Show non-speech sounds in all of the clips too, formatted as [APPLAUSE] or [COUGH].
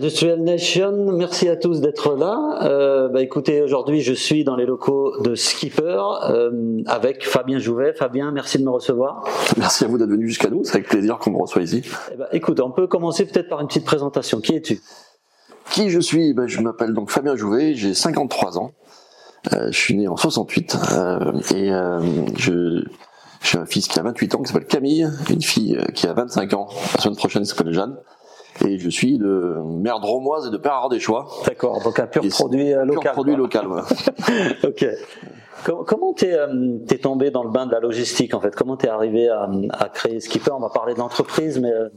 Industrial Nation, merci à tous d'être là. Euh, bah, écoutez, aujourd'hui je suis dans les locaux de Skipper euh, avec Fabien Jouvet. Fabien, merci de me recevoir. Merci à vous d'être venu jusqu'à nous, c'est avec plaisir qu'on me reçoit ici. Eh ben, écoute, on peut commencer peut-être par une petite présentation. Qui es-tu? Qui je suis? Ben, Je m'appelle donc Fabien Jouvet, j'ai 53 ans. Euh, je suis né en 68 euh, et je j'ai un fils qui a 28 ans qui s'appelle Camille, une fille qui a 25 ans, la semaine prochaine s'appelle Jeanne. Et je suis de mère dromoise et de père choix. D'accord, donc un pur produit euh, local. Pur produit local, [LAUGHS] ok. Comment t'es euh, es tombé dans le bain de la logistique en fait? Comment t'es arrivé à, à, créer Skipper On va parler de l'entreprise, mais euh,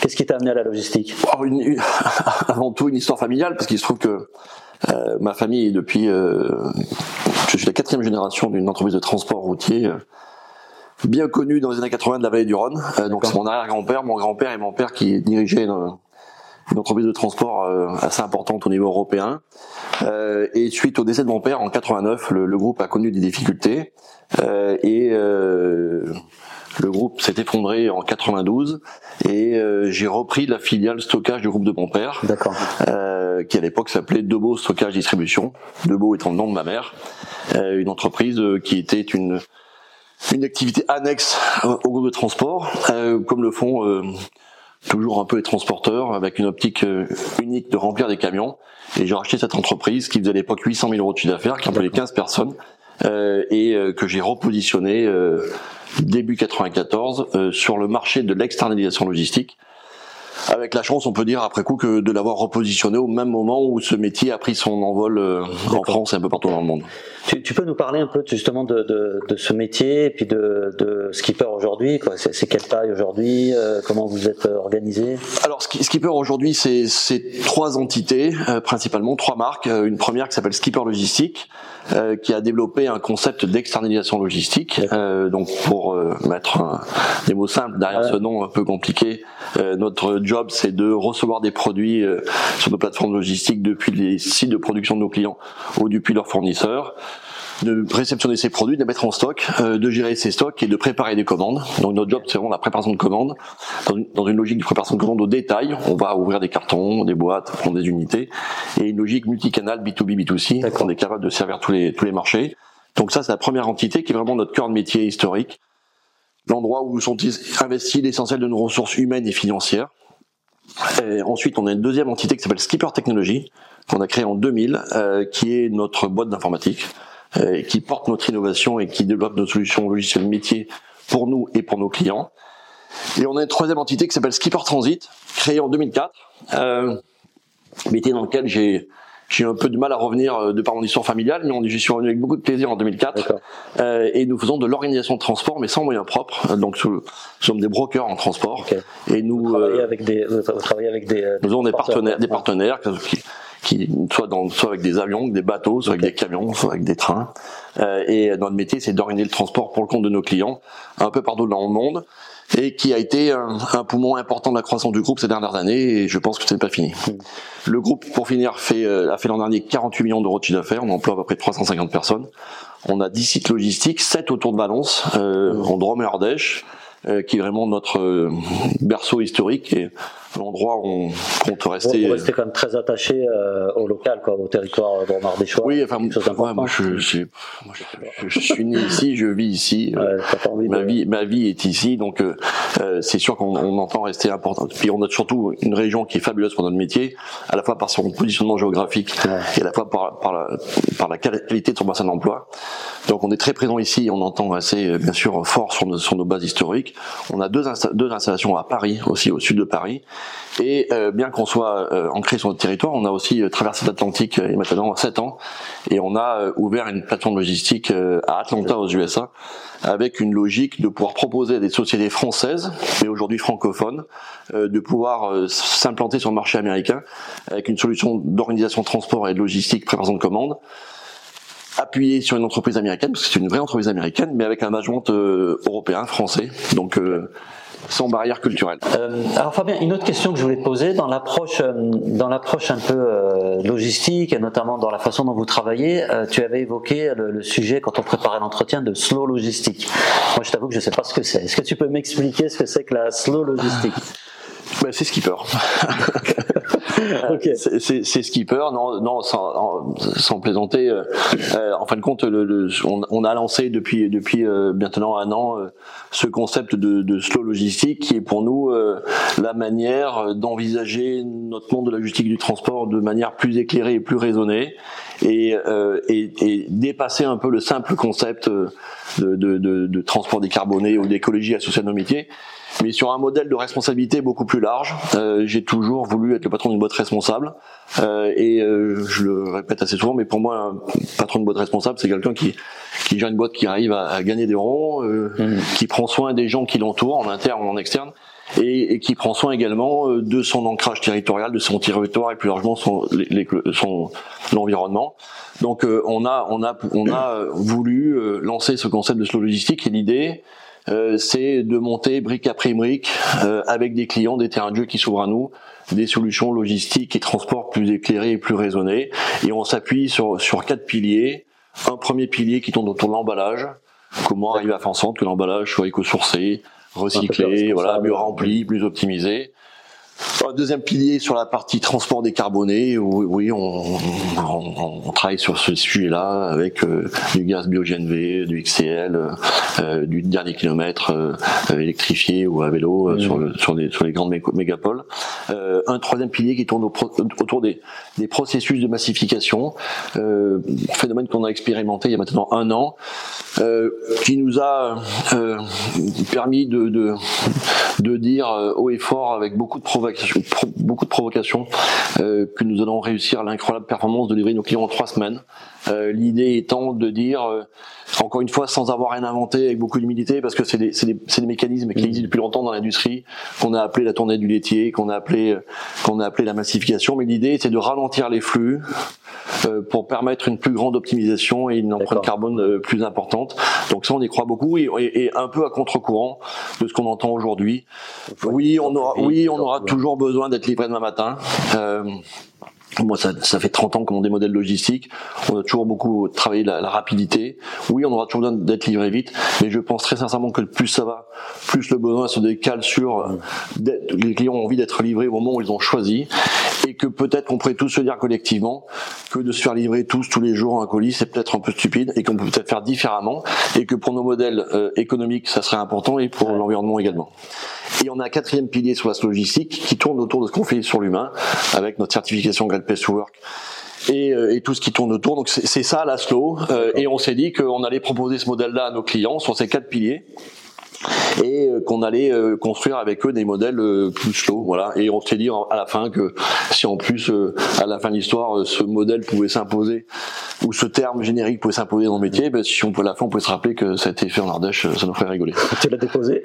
qu'est-ce qui t'a amené à la logistique? Oh, une, [LAUGHS] Avant tout une histoire familiale, parce qu'il se trouve que euh, ma famille est depuis, je suis la quatrième génération d'une entreprise de transport routier bien connu dans les années 80 de la vallée du Rhône. Euh, donc c'est mon arrière-grand-père, mon grand-père et mon père qui dirigeaient une, une entreprise de transport euh, assez importante au niveau européen. Euh, et suite au décès de mon père en 89, le, le groupe a connu des difficultés euh, et euh, le groupe s'est effondré en 92 et j'ai repris la filiale stockage du groupe de mon père, qui à l'époque s'appelait Debo Stockage Distribution. Debo étant le nom de ma mère, une entreprise qui était une une activité annexe au groupe de transport, euh, comme le font euh, toujours un peu les transporteurs, avec une optique euh, unique de remplir des camions. Et j'ai racheté cette entreprise qui faisait à l'époque 800 000 euros de chiffre d'affaires, qui employait 15 personnes, et que j'ai repositionné début 94 sur le marché de l'externalisation logistique avec la chance, on peut dire après coup, que de l'avoir repositionné au même moment où ce métier a pris son envol euh, en France et un peu partout dans le monde. Tu, tu peux nous parler un peu justement de, de, de ce métier et puis de, de Skipper aujourd'hui C'est quelle taille aujourd'hui euh, Comment vous êtes euh, organisé? Alors Skipper aujourd'hui, c'est trois entités, principalement trois marques. Une première qui s'appelle Skipper Logistique, qui a développé un concept d'externalisation logistique. donc pour mettre des mots simples derrière ce nom un peu compliqué, notre job c'est de recevoir des produits euh, sur nos plateformes logistiques depuis les sites de production de nos clients ou depuis leurs fournisseurs de réceptionner ces produits, de les mettre en stock, euh, de gérer ces stocks et de préparer des commandes. Donc notre job, c'est vraiment la préparation de commandes. Dans une, logique de préparation de commandes au détail, on va ouvrir des cartons, des boîtes, prendre des unités, et une logique multicanal B2B, B2C, on est capable de servir tous les, tous les marchés. Donc ça, c'est la première entité qui est vraiment notre cœur de métier historique, l'endroit où sont investis l'essentiel de nos ressources humaines et financières. Et ensuite, on a une deuxième entité qui s'appelle Skipper Technology, qu'on a créée en 2000, euh, qui est notre boîte d'informatique, qui porte notre innovation et qui développe nos solutions logicielles métiers pour nous et pour nos clients. Et on a une troisième entité qui s'appelle Skipper Transit, créée en 2004, euh, métier dans lequel j'ai j'ai un peu de mal à revenir euh, de par mon histoire familiale, mais j'y suis revenu avec beaucoup de plaisir en 2004. Euh, et nous faisons de l'organisation de transport, mais sans moyens propres. Donc, nous sommes des brokers en transport. Et nous, vous travaillez euh, avec des, vous travaillez avec des. Nous avons des partenaires, des partenaires qui, qui soit, dans, soit avec des avions, des bateaux, soit avec des camions, soit avec des trains. Euh, et notre métier, c'est d'organiser le transport pour le compte de nos clients, un peu partout dans le monde et qui a été un, un, poumon important de la croissance du groupe ces dernières années et je pense que ce n'est pas fini. Mm. Le groupe, pour finir, fait, euh, a fait l'an dernier 48 millions d'euros de chiffre d'affaires, on emploie à peu près 350 personnes. On a 10 sites logistiques, 7 autour de Valence, euh, en Drôme et Ardèche, euh, qui est vraiment notre euh, berceau historique et l'endroit où on compte rester. Vous restez quand même très attaché euh, au local, quoi, au territoire des choix. Oui, enfin, moi, je, je, je, suis né ici, je vis ici. Ouais, ma vie, ma vie est ici, donc euh, c'est sûr qu'on entend rester important. Puis on a surtout une région qui est fabuleuse pour notre métier, à la fois par son positionnement géographique et à la fois par, par, la, par la qualité de son bassin d'emploi. Donc on est très présent ici, on entend assez bien sûr fort sur nos, sur nos bases historiques. On a deux, deux installations à Paris aussi, au sud de Paris. Et euh, bien qu'on soit euh, ancré sur notre territoire, on a aussi euh, traversé l'Atlantique il y a maintenant 7 ans et on a ouvert une plateforme logistique à Atlanta aux USA avec une logique de pouvoir proposer à des sociétés françaises, mais aujourd'hui francophones, de pouvoir s'implanter sur le marché américain avec une solution d'organisation de transport et de logistique préparation de commandes appuyée sur une entreprise américaine, parce que c'est une vraie entreprise américaine, mais avec un management européen, français. Donc sans barrière culturelle. Euh, alors Fabien, une autre question que je voulais te poser dans l'approche, euh, dans l'approche un peu euh, logistique et notamment dans la façon dont vous travaillez, euh, tu avais évoqué le, le, sujet quand on préparait l'entretien de slow logistique. Moi, je t'avoue que je sais pas ce que c'est. Est-ce que tu peux m'expliquer ce que c'est que la slow logistique? Ben, C'est Skipper. [LAUGHS] [LAUGHS] c'est skipper. Non, non, sans, sans plaisanter. en fin de compte, le, on, a lancé depuis depuis maintenant un an ce concept de, de, slow logistique qui est pour nous la manière d'envisager notre monde de la logistique du transport de manière plus éclairée et plus raisonnée et, et, et dépasser un peu le simple concept de, de, de, de transport décarboné ou d'écologie associée à nos métiers mais sur un modèle de responsabilité beaucoup plus large. Euh, j'ai toujours voulu être le patron d'une boîte responsable, euh, et euh, je le répète assez souvent, mais pour moi, un patron de boîte responsable, c'est quelqu'un qui qui gère une boîte qui arrive à, à gagner des ronds, euh, mmh. qui prend soin des gens qui l'entourent, en interne ou en externe, et, et, qui prend soin également euh, de son ancrage territorial, de son territoire et plus largement son, son l'environnement. Donc euh, on a on a on a voulu euh, lancer ce concept de slow logistique et l'idée c'est de monter brique après brique avec des clients des terrains de jeu qui s'ouvrent à nous des solutions logistiques et transport plus éclairées et plus raisonnées. Et on s'appuie sur sur quatre piliers. Un premier pilier qui tourne autour de l'emballage. Comment arriver à faire en sorte que l'emballage soit éco-sourcé recyclé, voilà, mieux rempli, plus optimisé. Un deuxième pilier sur la partie transport décarboné, oui, on, travaille sur ce sujet-là avec euh, du gaz bio-GNV, du XCL, euh, du dernier kilomètre euh, électrifié ou à vélo sur, le, sur, les, grandes mégapoles. un troisième pilier qui tourne autour des, processus de massification, phénomène qu'on a expérimenté il y a maintenant un an, qui nous a permis de, dire haut et fort avec beaucoup de beaucoup de provocations, euh, que nous allons réussir l'incroyable performance de livrer nos clients en trois semaines. Euh, l'idée étant de dire, euh, encore une fois, sans avoir rien inventé, avec beaucoup d'humilité, parce que c'est des, des, des, mécanismes qui existent depuis longtemps dans l'industrie, qu'on a appelé la tournée du laitier, qu'on a appelé qu'on a appelé la massification. Mais l'idée, c'est de ralentir les flux euh, pour permettre une plus grande optimisation et une empreinte carbone euh, plus importante. Donc ça, on y croit beaucoup et, et, un peu à contre-courant de ce qu'on entend aujourd'hui. Oui, on aura, oui, on aura toujours besoin d'être livré demain matin. Moi, ça, ça, fait 30 ans qu'on a des modèles logistiques. On a toujours beaucoup travaillé la, la rapidité. Oui, on aura toujours besoin d'être livré vite, mais je pense très sincèrement que plus ça va, plus le besoin se décale sur euh, les clients ont envie d'être livrés au moment où ils ont choisi, et que peut-être qu'on pourrait tous se dire collectivement que de se faire livrer tous tous les jours un colis, c'est peut-être un peu stupide, et qu'on peut peut-être faire différemment, et que pour nos modèles euh, économiques, ça serait important, et pour l'environnement également. Et on a un quatrième pilier sur la logistique qui tourne autour de ce qu'on fait sur l'humain, avec notre certification Great Place to Work. Et, euh, et, tout ce qui tourne autour. Donc c'est ça la slow. Euh, et on s'est dit qu'on allait proposer ce modèle-là à nos clients sur ces quatre piliers et euh, qu'on allait construire avec eux des modèles plus slow voilà et on s'est dit à la fin que si en plus à la fin de l'histoire ce modèle pouvait s'imposer où ce terme générique pouvait s'imposer dans le métier, ben, si on peut à la fin, on peut se rappeler que ça a été fait en Ardèche, ça nous ferait rigoler. [LAUGHS] Tu l'as déposé?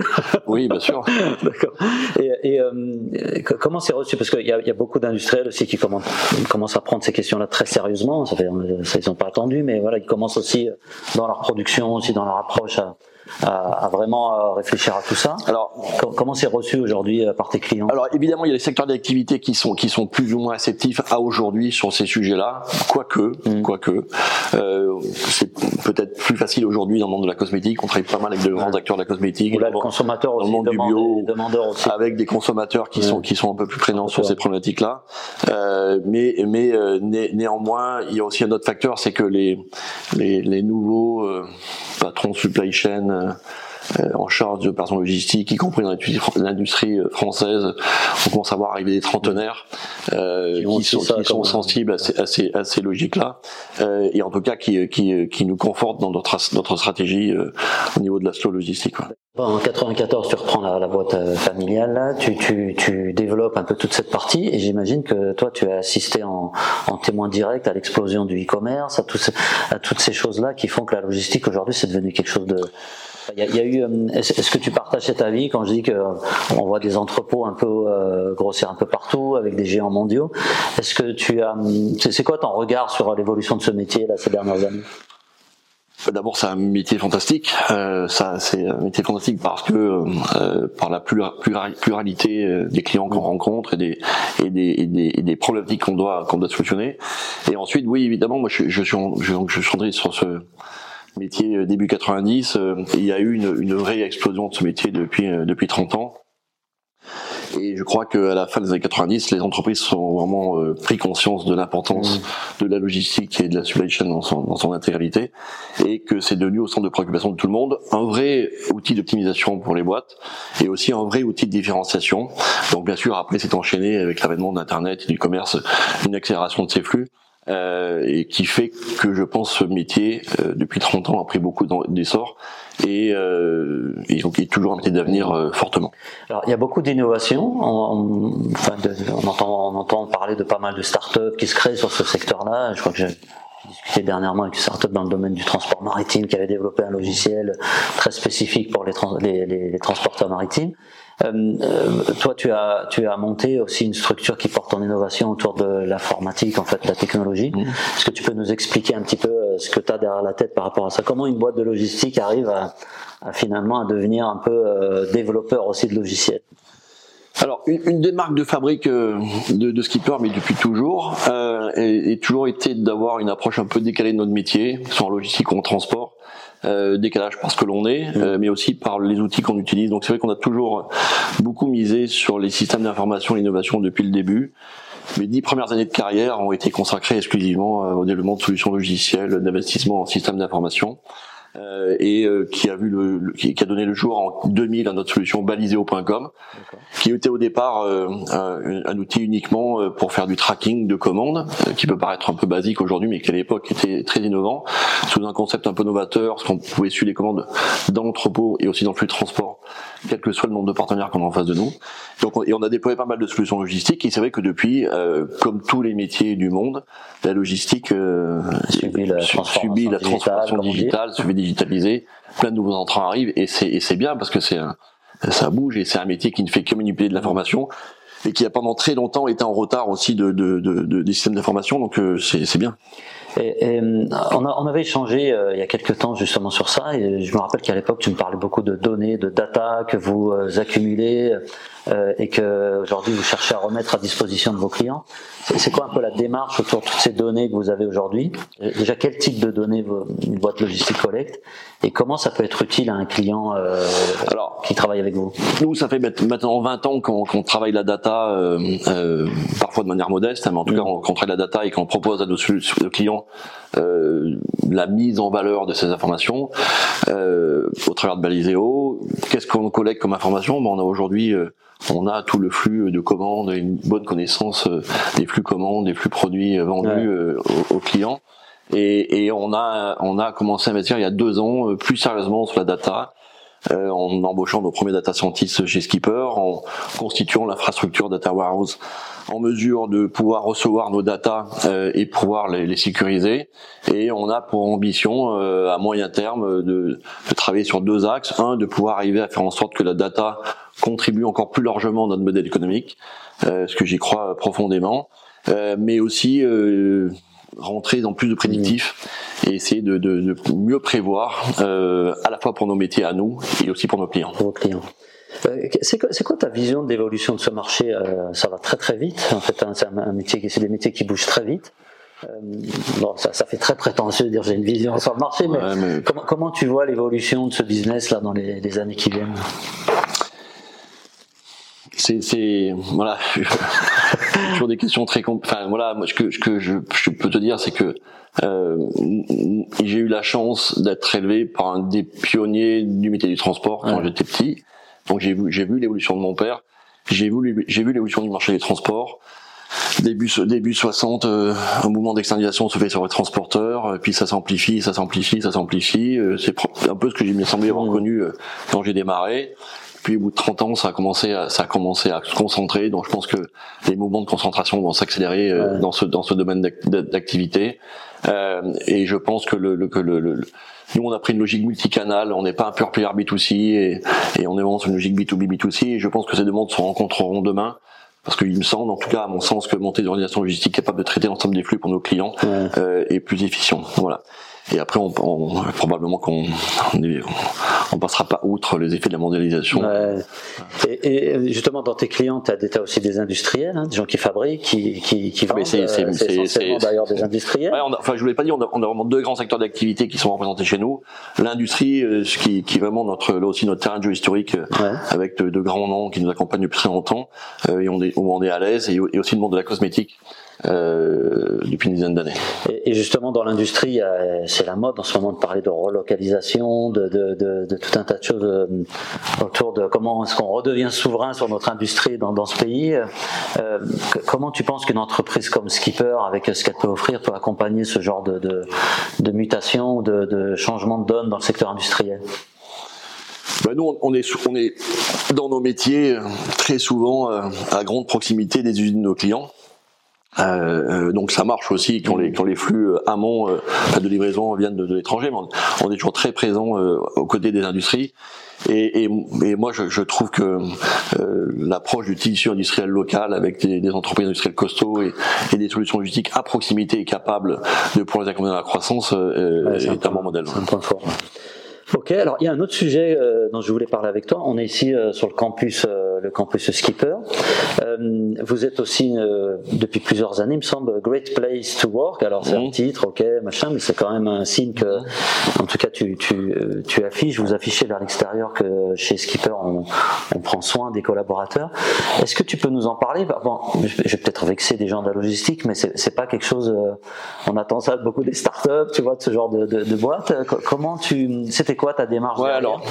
Oui, bien sûr. [LAUGHS] D'accord. Et, et euh, comment c'est reçu? Parce qu'il y, y, a beaucoup d'industriels aussi qui commencent, commencent, à prendre ces questions-là très sérieusement. Ça fait, ça, ils n'ont pas attendu, mais voilà, ils commencent aussi dans leur production, aussi dans leur approche à à, à, vraiment euh, réfléchir à tout ça. Alors, comment c'est reçu aujourd'hui euh, par tes clients? Alors, évidemment, il y a des secteurs d'activité qui sont qui sont plus ou moins réceptifs à aujourd'hui sur ces sujets-là, quoique, mmh. quoique, euh, c'est peut-être plus facile aujourd'hui dans le monde de la cosmétique. On travaille pas mal avec de grands acteurs de la cosmétique, Ou là, le consommateur aussi, le monde du bio, aussi. avec des consommateurs qui sont qui sont un peu plus prénants sur ces problématiques-là. Euh, mais mais euh, né, néanmoins, il y a aussi un autre facteur, c'est que les les, les nouveaux euh, patrons supply chain en charge de personnes logistiques, y compris dans l'industrie euh, française. On commence à voir arriver des trentenaires euh, qui, sont, qui sont sensibles à ces, à ces, à ces logiques-là, euh, et en tout cas qui, qui, qui nous confortent dans notre, notre stratégie au niveau de la slow logistique. En 94, tu reprends la, la boîte familiale, là, tu, tu, tu, développes un peu toute cette partie, et j'imagine que toi, tu as assisté en, en témoin direct à l'explosion du e-commerce, à, à toutes ces choses-là qui font que la logistique aujourd'hui, c'est devenu quelque chose de il y, a, eu. Euh, est-ce que tu partages cet avis quand je dis que euh, on voit des entrepôts un peu euh, grossir un peu partout avec des géants mondiaux? Est-ce que tu as. C'est quoi ton regard sur l'évolution de ce métier là ces dernières années? D'abord, c'est un métier fantastique. Euh, ça, c'est un métier fantastique parce que euh, par la pluralité des clients qu'on rencontre et des et des, et des, et des problématiques qu'on doit qu'on doit solutionner. Et ensuite, oui, évidemment, moi, je, je suis je, je suis sur ce métier euh, début 90. Euh, il y a eu une, une vraie explosion de ce métier depuis euh, depuis 30 ans. Et je crois qu'à la fin des années 90, les entreprises sont vraiment euh, pris conscience de l'importance mmh. de la logistique et de la supply chain dans son, dans son intégralité, et que c'est devenu au centre de préoccupation de tout le monde un vrai outil d'optimisation pour les boîtes, et aussi un vrai outil de différenciation. Donc bien sûr, après c'est enchaîné avec l'avènement d'Internet et du commerce, une accélération de ces flux. Euh, et qui fait que je pense ce métier euh, depuis 30 ans a pris beaucoup d'essor et, euh, et donc il est toujours un métier d'avenir euh, fortement. Alors il y a beaucoup d'innovations, on, enfin on, entend, on entend parler de pas mal de startups qui se créent sur ce secteur-là. Je crois que discuté dernièrement avec une startup dans le domaine du transport maritime qui avait développé un logiciel très spécifique pour les, les, les, les transporteurs maritimes. Euh, euh, toi, tu as, tu as monté aussi une structure qui porte en innovation autour de l'informatique, en fait, la technologie. Mmh. Est-ce que tu peux nous expliquer un petit peu euh, ce que tu as derrière la tête par rapport à ça? Comment une boîte de logistique arrive à, à finalement à devenir un peu euh, développeur aussi de logiciels? Alors, une, une, des marques de fabrique de, de Skipper, mais depuis toujours, euh, est, toujours été d'avoir une approche un peu décalée de notre métier, soit en logistique ou en transport. Euh, décalage parce que l'on est, euh, mais aussi par les outils qu'on utilise. Donc c'est vrai qu'on a toujours beaucoup misé sur les systèmes d'information et l'innovation depuis le début. Mes dix premières années de carrière ont été consacrées exclusivement euh, au développement de solutions logicielles, d'investissement en systèmes d'information. Euh, et euh, qui a vu le, qui, a donné le jour en 2000 à notre solution baliseo.com, qui était au départ euh, un, un, outil uniquement pour faire du tracking de commandes, qui peut paraître un peu basique aujourd'hui, mais qui à l'époque était très innovant, sous un concept un peu novateur, parce qu'on pouvait suivre les commandes dans l'entrepôt et aussi dans le flux de transport, quel que soit le nombre de partenaires qu'on a en face de nous. Donc, et on a déployé pas mal de solutions logistiques, et c'est vrai que depuis, comme tous les métiers du monde, la logistique euh, subit la transformation, la transformation digitale, se fait digitaliser, plein de nouveaux entrants arrivent. Et c'est c'est bien parce que c'est ça bouge et c'est un métier qui ne fait que manipuler de l'information et qui a pendant très longtemps été en retard aussi de, de, de, des systèmes d'information donc euh, c'est bien. Et, et on, a, on, avait échangé euh, il y a quelques temps justement sur ça. Et je me rappelle qu'à l'époque tu me parlais beaucoup de données, de data que vous euh, accumulez euh, et que aujourd'hui vous cherchez à remettre à disposition de vos clients. C'est quoi un peu la démarche autour de toutes ces données que vous avez aujourd'hui? Déjà quel type de données une boîte logistique collecte? Et comment ça peut être utile à un client euh, Alors, qui travaille avec vous? Nous, ça fait maintenant 20 ans qu'on travaille la data, euh, euh, parfois de manière modeste, mais en tout cas mm. qu'on travaille la data et qu'on propose à nos clients euh, la mise en valeur de ces informations euh, au travers de Baliseo. Qu'est-ce qu'on collecte comme information bon, On a aujourd'hui euh, on a tout le flux de commandes, une bonne connaissance des flux commandes, des flux produits vendus aux, clients. Et, et, on a on a commencé à investir il y a deux ans plus sérieusement sur la data. Euh, en embauchant nos premiers data scientists chez Skipper, en constituant l'infrastructure data warehouse en mesure de pouvoir recevoir nos data euh, et pouvoir les, les, sécuriser. Et on a pour ambition euh, à moyen terme de, de, travailler sur deux axes. Un, de pouvoir arriver à faire en sorte que la data contribue encore plus largement à notre modèle économique, euh, ce que j'y crois profondément, mais aussi rentrer dans plus de prédictifs et essayer de, de, de mieux prévoir à la fois pour nos métiers à nous et aussi pour nos clients. Pour nos clients. Euh, c'est quoi, ta vision de l'évolution de ce marché euh, Ça va très très vite. En fait, hein, c'est un, métier, c'est des métiers qui bougent très vite. Euh, bon, ça, ça, fait très prétentieux de dire j'ai une vision sur le marché, mais, Comment, comment, tu vois l'évolution de ce business là dans les, les années qui viennent? C'est voilà [LAUGHS] toujours des questions très enfin voilà moi ce que ce que je, je peux te dire c'est que euh, j'ai eu la chance d'être élevé par un des pionniers du métier du transport quand j'étais petit donc j'ai vu, j'ai vu l'évolution de mon père, j'ai vu, j'ai vu l'évolution du marché des transports. Début, début 60, euh, un mouvement d'externalisation se fait sur les transporteurs, euh, puis ça s'amplifie, ça s'amplifie, ça s'amplifie. Euh, c'est un peu ce que j'ai me semblé avoir connu quand j'ai démarré. Puis au bout de 30 ans, ça a commencé à, ça a commencé à se concentrer. Donc je pense que les mouvements de concentration vont s'accélérer dans ce dans ce domaine d'activité. et je pense que le, que le nous, on a pris une logique multicanal, on n'est pas un pure player B2C et, et on est vraiment sur une logique B2B, B2C. Et je pense que ces deux mondes se rencontreront demain. Parce qu'il me semble, en tout cas à mon sens, que monter des organisations logistiques capables de traiter l'ensemble des flux pour nos clients euh, est plus efficient. Voilà. Et après, on, probablement qu'on on, passera pas outre les effets de la mondialisation. Et, justement, dans tes clients, tu as, aussi des industriels, hein, des gens qui fabriquent, qui, qui, qui ah, vendent. C'est essentiellement d'ailleurs des industriels. Ouais, enfin, je voulais pas dire, on a, on a vraiment deux grands secteurs d'activité qui sont représentés chez nous. L'industrie, euh, ce qui, qui est vraiment notre, là aussi notre terrain de jeu historique, euh, avec de, grands noms qui nous accompagnent depuis très longtemps, euh, et on est, où on est à l'aise, et, et aussi le monde de la cosmétique euh, depuis une dizaine d'années. Et, justement, dans l'industrie, c'est la mode en ce moment de parler de relocalisation, de, de, de, de tout un tas de choses euh, autour de comment est-ce qu'on redevient souverain sur notre industrie dans, dans ce pays. Euh, comment tu penses qu'une entreprise comme Skipper, avec ce qu'elle peut offrir, peut accompagner ce genre de, de, de mutation, de, de changement de donne dans le secteur industriel? Ben nous, on est, on est dans nos métiers très souvent euh, à grande proximité des usines de nos clients. Euh, euh, donc ça marche aussi quand les, quand les flux euh, amont euh, de livraison viennent de, de l'étranger, mais on, est toujours très présent euh, aux côtés des industries. Et, et, et moi, je, je, trouve que l'approche du tissu industriel local avec des, des entreprises industrielles costauds et, et, des solutions logistiques à proximité et capables de pouvoir les accompagner dans la croissance est, est un bon modèle. C'est un point fort. Ok, alors il y a un autre sujet euh, dont je voulais parler avec toi. On est ici euh, sur le campus, euh, le campus Skipper. vous êtes aussi depuis plusieurs années, il me semble, Great Place to Work. Alors c'est un mhm. titre, ok, machin, mais c'est quand même un signe que, en tout cas, tu, tu, tu affiches, vous affichez vers l'extérieur que chez Skipper, on, on, prend soin des collaborateurs. Est-ce que tu peux nous en parler? Bon, je vais peut-être vexer des gens de la logistique, mais c'est pas quelque chose. on attend ça de beaucoup des startups, tu vois, de ce genre de, de, de boîte. Comment tu, c'était quoi ta démarche ouais, alors,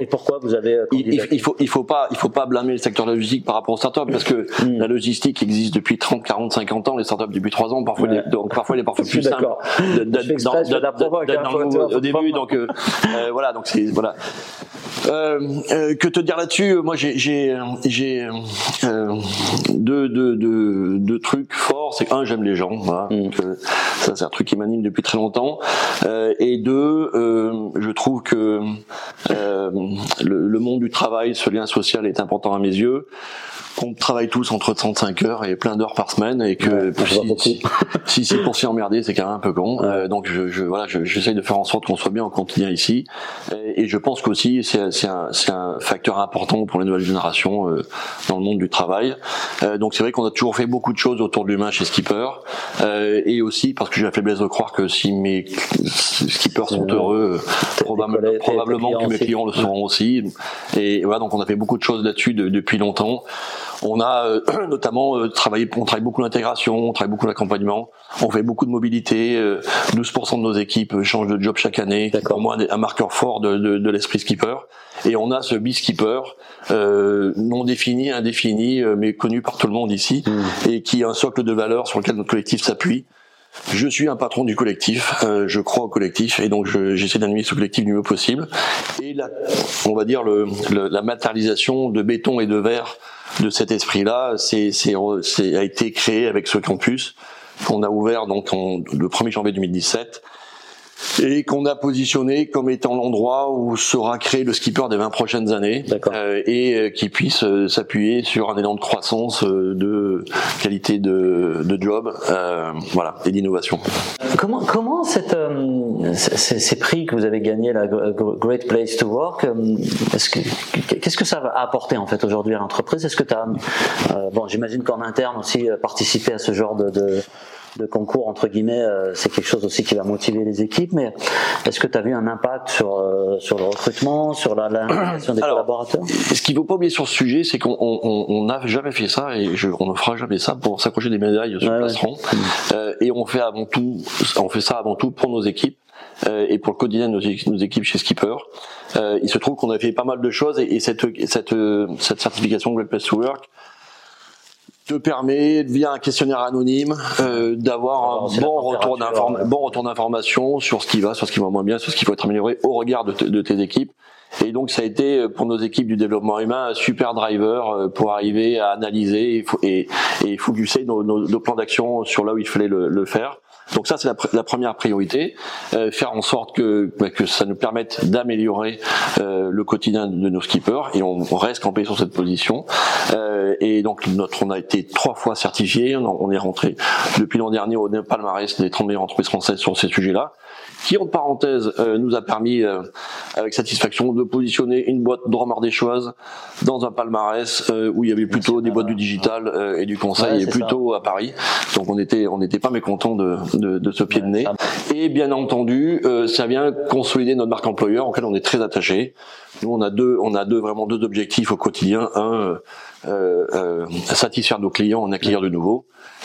Et pourquoi vous avez euh, il, il, faut il faut pas il faut pas blâmer le secteur de la logistique par rapport aux startups parce que hmm. la logistique existe depuis 30, 40, 50 ans, les startups depuis 3 ans, parfois les, donc parfois il est parfois plus simple au début donc euh, euh, voilà donc c'est voilà que te dire là-dessus? Moi, j'ai euh, deux, deux, deux, deux trucs forts. C'est un, j'aime les gens. Voilà. Mm. ça, c'est un truc qui m'anime depuis très longtemps. et deux, je trouve que le, le monde du travail, ce lien social est important à mes yeux qu'on travaille tous entre 35 heures et plein d'heures par semaine et que si, [LAUGHS] si, si, pour s'y emmerder c'est quand même un peu con euh, donc je, je voilà j'essaye de faire en sorte qu'on soit bien en quotidien ici et, et je pense qu'aussi c'est c'est un, un facteur important pour les nouvelles générations euh, dans le monde du travail. Euh, donc c'est vrai qu'on a toujours fait beaucoup de choses autour de l'humain chez Skipper. Euh, et aussi parce que j'ai la faiblesse de croire que si mes skippers sont heureux probablement que mes clients le seront aussi. Et voilà donc on a fait beaucoup de choses là-dessus depuis longtemps on a euh, [CLEARS THROAT] notamment euh, travaillé, on travaille beaucoup l'intégration, on travaille beaucoup l'accompagnement, on fait beaucoup de mobilité. 12% euh, de nos équipes changent de job chaque année. Pour moi, un marqueur fort de, de, l'esprit skipper. Et on a ce B-skipper non défini, indéfini, mais connu par tout le monde ici, hmm. et qui est un socle de valeurs sur lequel notre collectif s'appuie. Je suis un patron du collectif, je crois au collectif et donc j'essaie d'animer ce collectif du mieux possible. Et la, on va dire le, la matérialisation de béton et de verre de cet esprit-là, c'est, a été créé avec ce campus qu'on a ouvert donc en, le 1er janvier 2017 et qu'on a positionné comme étant l'endroit où sera créé le skipper des 20 prochaines années euh, et euh, qui puisse euh, s'appuyer sur un élan de croissance de qualité de, de job voilà et d'innovation. Comment comment cette, ces, prix que vous avez gagnés la Great Place to Work qu'est-ce que ça va apporter en fait aujourd'hui à l'entreprise? Est-ce que tu as bon j'imagine qu'en interne aussi participer à ce genre de, de de concours entre guillemets, euh, c'est quelque chose aussi qui va motiver les équipes. Mais est-ce que tu as vu un impact sur euh, sur le recrutement, sur la, [CLEARS THROAT] des collaborateurs? Ce qu'il faut pas oublier sur ce sujet, c'est qu'on n'a jamais fait ça et je, on ne fera jamais ça pour s'accrocher des médailles sur le euh, et on fait avant tout, on fait ça avant tout pour nos équipes et pour le quotidien de nos, équipes chez Skipper. il se trouve qu'on a fait pas mal de choses et, cette, cette, cette certification Great Place to Work te permet, via un questionnaire anonyme, euh, d'avoir un bon retour, bon retour d'information sur ce qui va, sur ce qui va moins bien, sur ce qui faut être amélioré au regard de, de, tes équipes. Et donc ça a été euh, pour nos équipes du développement humain un super driver euh, pour arriver à analyser et, et, et focuser nos, nos, nos plans d'action sur là où il fallait le, le faire. Donc ça, c'est la, première priorité, euh, faire en sorte que, bah, que ça nous permette d'améliorer euh, le quotidien de nos skippers, et on, reste campé sur cette position. Euh, et donc notre, on a été trois fois certifié, on, est rentré depuis l'an dernier au palmarès des 30 meilleures entreprises françaises sur ces sujets-là qui entre parenthèses euh, nous a permis euh, avec satisfaction de positionner une boîte choses dans un palmarès euh, où il y avait plutôt des boîtes du digital et du conseil et plutôt à Paris. Donc on était on n'était pas mécontent de, de, de, ce pied de nez. Et bien entendu, ça vient consolider notre marque employeur auquel on est très attaché. Nous on a deux on a deux vraiment deux objectifs au quotidien. Un euh, euh, satisfaire nos clients, en accueillir de nouveaux,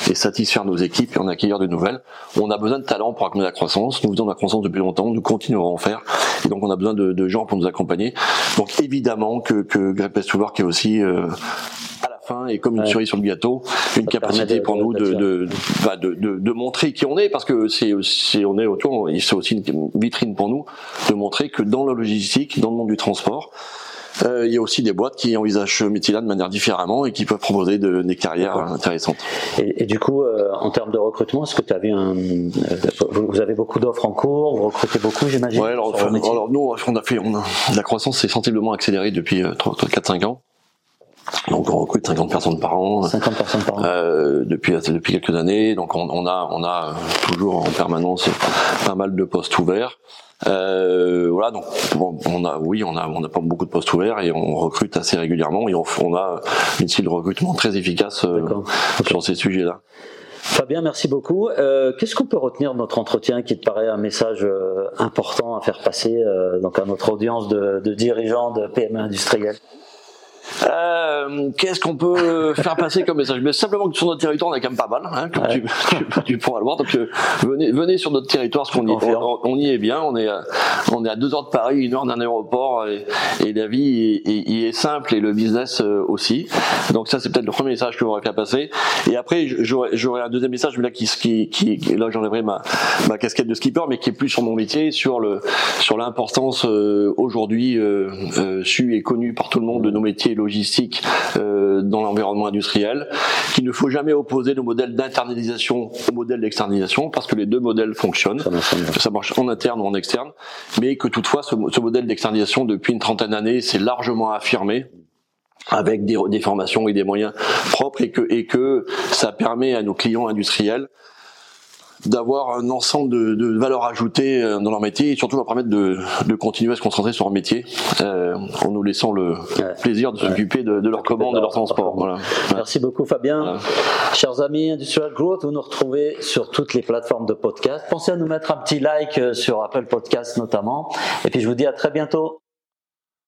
et satisfaire nos équipes et en accueillir de nouvelles. On a besoin de talents pour accompagner la croissance. Nous faisons de la croissance depuis longtemps, nous continuerons à en faire, et donc on a besoin de, de gens pour nous accompagner. Donc évidemment que, que Great Place to Work est aussi euh, fin et comme une cerise sur le gâteau, une capacité pour nous de bah, de, de, de, montrer qui on est, parce que c'est on est autour, c'est aussi une vitrine pour nous de montrer que dans la logistique, dans le monde du transport, euh, il y a aussi des boîtes qui envisagent ce métier-là de manière différemment et qui peuvent proposer de, des carrières intéressantes. Et, et, du coup, euh, en termes de recrutement, est-ce que tu avais un, euh, vous avez beaucoup d'offres en cours, vous recrutez beaucoup, j'imagine. Ouais, alors, alors, nous, on a fait, on a, la croissance s'est sensiblement accélérée depuis 4-5 ans. Donc on recrute 50 personnes par an. 50 personnes par an. Euh, depuis depuis quelques années. Donc on, on, a on a toujours en permanence pas mal de postes ouverts. Euh, voilà, donc on a, oui, on a, on a pas beaucoup de postes ouverts et on recrute assez régulièrement et on, on a une style de recrutement très efficace euh, sur ces sujets-là. Fabien, merci beaucoup. Euh, Qu'est-ce qu'on peut retenir de notre entretien qui te paraît un message euh, important à faire passer euh, donc à notre audience de, de dirigeants de PME industriels? Euh, Qu'est-ce qu'on peut faire passer comme message? Mais simplement que sur notre territoire, on est quand même pas mal, hein, comme tu, tu, tu, pourras le voir. Donc euh, venez, venez sur notre territoire, parce qu'on y, on, y est bien. On est, à, on est à deux heures de Paris, une heure d'un aéroport, et, et, la vie est, est, simple et le business euh, aussi. Donc ça, c'est peut-être le premier message que j'aurais faire passer. Et après, j'aurais un deuxième message, mais là qui, qui, qui là j'enlèverai ma, ma casquette de skipper, mais qui est plus sur mon métier, sur le, sur l'importance euh, aujourd'hui su et connue par tout le monde de nos métiers logistique euh, dans l'environnement industriel, qu'il ne faut jamais opposer le modèle d'internalisation au modèle d'externalisation, parce que les deux modèles fonctionnent, que ça marche en interne ou en externe, mais que toutefois ce, ce modèle d'externalisation depuis une trentaine d'années s'est largement affirmé avec des, des, formations et des moyens propres et que, et que ça permet à nos clients industriels d'avoir un ensemble de, de, valeurs ajoutées euh, dans leur métier et surtout leur permettre de, de continuer à se concentrer sur leur métier euh, en nous laissant le plaisir de s'occuper de, de, leur commande, de leur transport. Voilà. Merci beaucoup Fabien. Chers amis Industrial Growth, vous nous retrouvez sur toutes les plateformes de podcast. Pensez à nous mettre un petit like euh, sur Apple Podcast notamment. Et puis je vous dis à très bientôt.